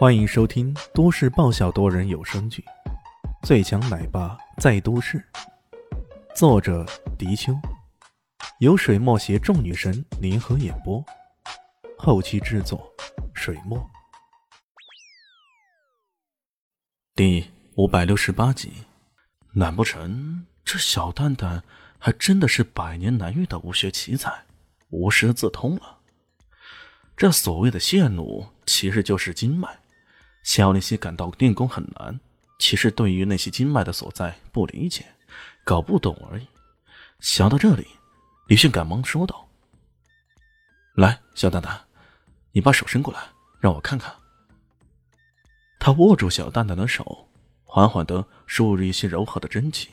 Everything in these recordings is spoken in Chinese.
欢迎收听都市爆笑多人有声剧《最强奶爸在都市》，作者：迪秋，由水墨携众女神联合演播，后期制作：水墨。第五百六十八集，难不成这小蛋蛋还真的是百年难遇的无学奇才，无师自通了？这所谓的线路，其实就是经脉。肖林熙感到练功很难，其实对于那些经脉的所在不理解，搞不懂而已。想到这里，李迅赶忙说道：“来，小蛋蛋，你把手伸过来，让我看看。”他握住小蛋蛋的手，缓缓的输入一些柔和的真气。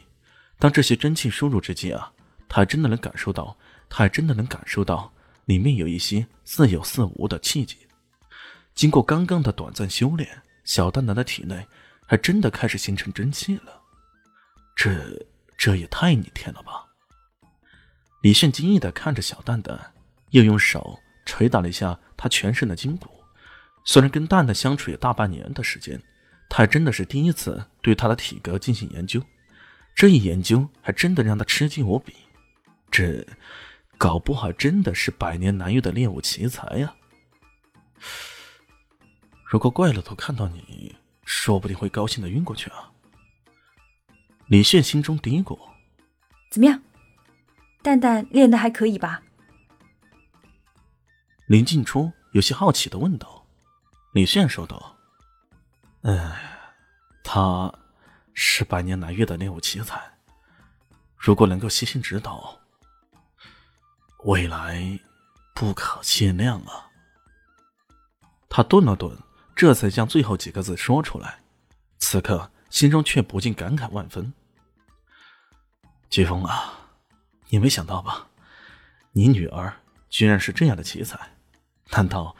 当这些真气输入之际啊，他还真的能感受到，他还真的能感受到。里面有一些似有似无的气机，经过刚刚的短暂修炼，小蛋蛋的体内还真的开始形成真气了。这这也太逆天了吧！李炫惊异的看着小蛋蛋，又用手捶打了一下他全身的筋骨。虽然跟蛋蛋相处有大半年的时间，他还真的是第一次对他的体格进行研究。这一研究还真的让他吃惊无比。这。搞不好真的是百年难遇的练武奇才呀！如果怪老头看到你，说不定会高兴的晕过去啊！李炫心中嘀咕：“怎么样，蛋蛋练的还可以吧？”林静初有些好奇的问道。李炫说道：“哎，他是百年难遇的练武奇才，如果能够悉心指导。”未来不可限量啊！他顿了顿，这才将最后几个字说出来。此刻心中却不禁感慨万分。季风啊，你没想到吧？你女儿居然是这样的奇才，难道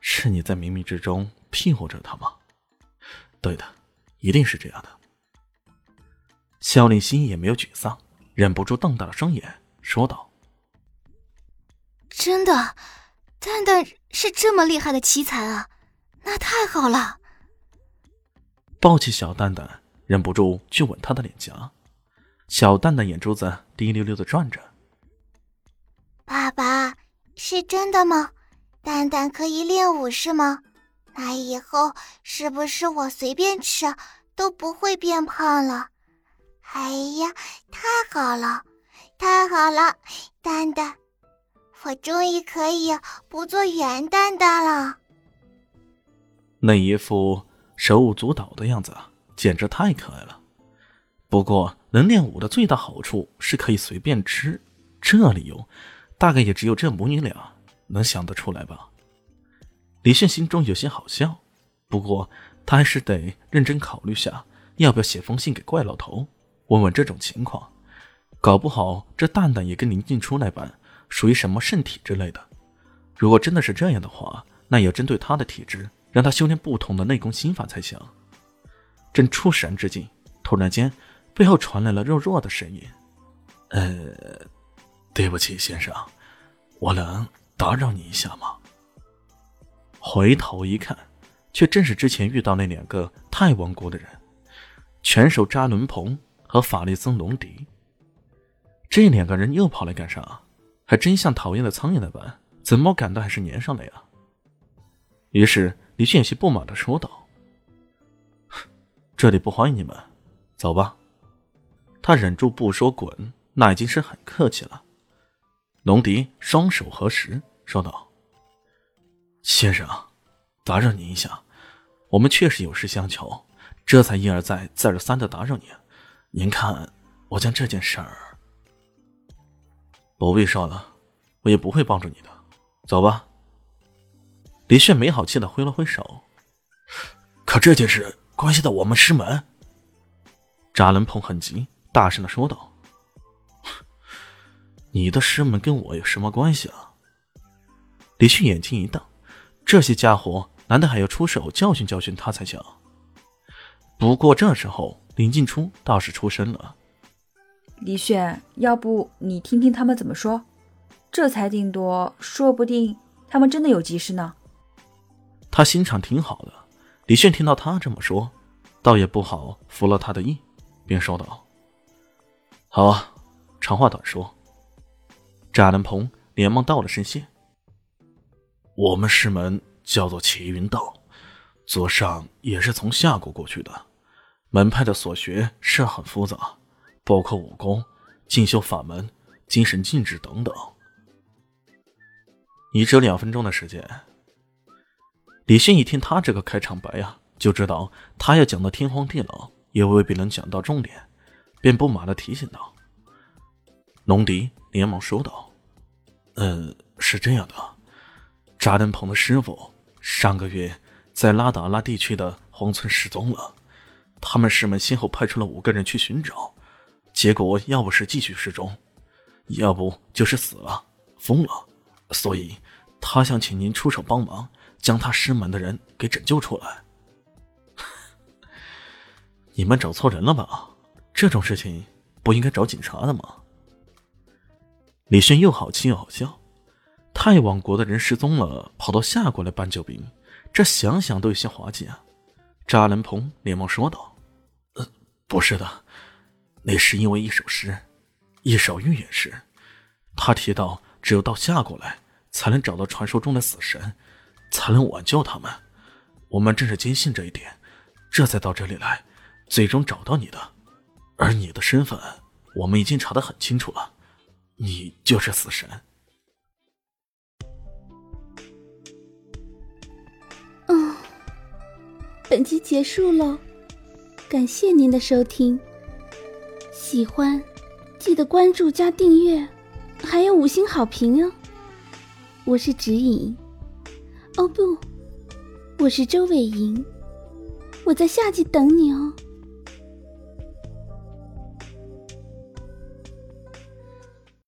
是你在冥冥之中庇护着她吗？对的，一定是这样的。肖令心也没有沮丧，忍不住瞪大了双眼，说道。真的，蛋蛋是这么厉害的奇才啊！那太好了。抱起小蛋蛋，忍不住去吻他的脸颊。小蛋蛋眼珠子滴溜溜的转着。爸爸，是真的吗？蛋蛋可以练武是吗？那以后是不是我随便吃都不会变胖了？哎呀，太好了，太好了，蛋蛋。我终于可以不做圆蛋蛋了。那一副手舞足蹈的样子，简直太可爱了。不过，能练武的最大好处是可以随便吃，这理由大概也只有这母女俩能想得出来吧。李迅心中有些好笑，不过他还是得认真考虑下，要不要写封信给怪老头，问问这种情况。搞不好这蛋蛋也跟林静初那般。属于什么圣体之类的？如果真的是这样的话，那也要针对他的体质，让他修炼不同的内功心法才行。正出神之际，突然间，背后传来了弱弱的声音：“呃，对不起，先生，我能打扰你一下吗？”回头一看，却正是之前遇到那两个太王国的人——拳手扎伦鹏和法力僧龙迪。这两个人又跑来干啥？还真像讨厌的苍蝇那般，怎么赶的还是粘上了呀？于是李俊有些不满的说道：“这里不欢迎你们，走吧。”他忍住不说滚，那已经是很客气了。龙迪双手合十，说道：“先生，打扰您一下，我们确实有事相求，这才一而再、再而三的打扰您。您看，我将这件事儿……”不必说了，我也不会帮助你的，走吧。李炫没好气的挥了挥手。可这件事关系到我们师门。扎伦鹏很急，大声的说道：“你的师门跟我有什么关系啊？”李迅眼睛一瞪，这些家伙难道还要出手教训教训他才行？不过这时候林静初倒是出声了。李炫，要不你听听他们怎么说？这才定夺，说不定他们真的有急事呢。他心肠挺好的，李炫听到他这么说，倒也不好服了他的意，便说道：“好啊，长话短说。”扎兰鹏连忙道了声谢。我们师门叫做齐云道，左上也是从夏国过去的。门派的所学是很复杂，包括武功、进修法门、精神禁制等等。你只有两分钟的时间。李信一听他这个开场白呀，就知道他要讲的天荒地老，也未必能讲到重点，便不满的提醒道：“龙迪，连忙说道：‘嗯，是这样的，扎登鹏的师傅上个月在拉达拉地区的荒村失踪了，他们师门先后派出了五个人去寻找，结果要不是继续失踪，要不就是死了、疯了，所以他想请您出手帮忙。’”将他师门的人给拯救出来。你们找错人了吧？这种事情不应该找警察的吗？李轩又好气又好笑。太王国的人失踪了，跑到夏国来搬救兵，这想想都有些滑稽啊。扎兰鹏连忙说道：“呃，不是的，那是因为一首诗，一首预言诗。他提到，只有到夏国来，才能找到传说中的死神。”才能挽救他们，我们正是坚信这一点，这才到这里来，最终找到你的。而你的身份，我们已经查得很清楚了，你就是死神。嗯，本集结束了，感谢您的收听。喜欢，记得关注加订阅，还有五星好评哦。我是指引。哦不，我是周伟莹，我在夏季等你哦。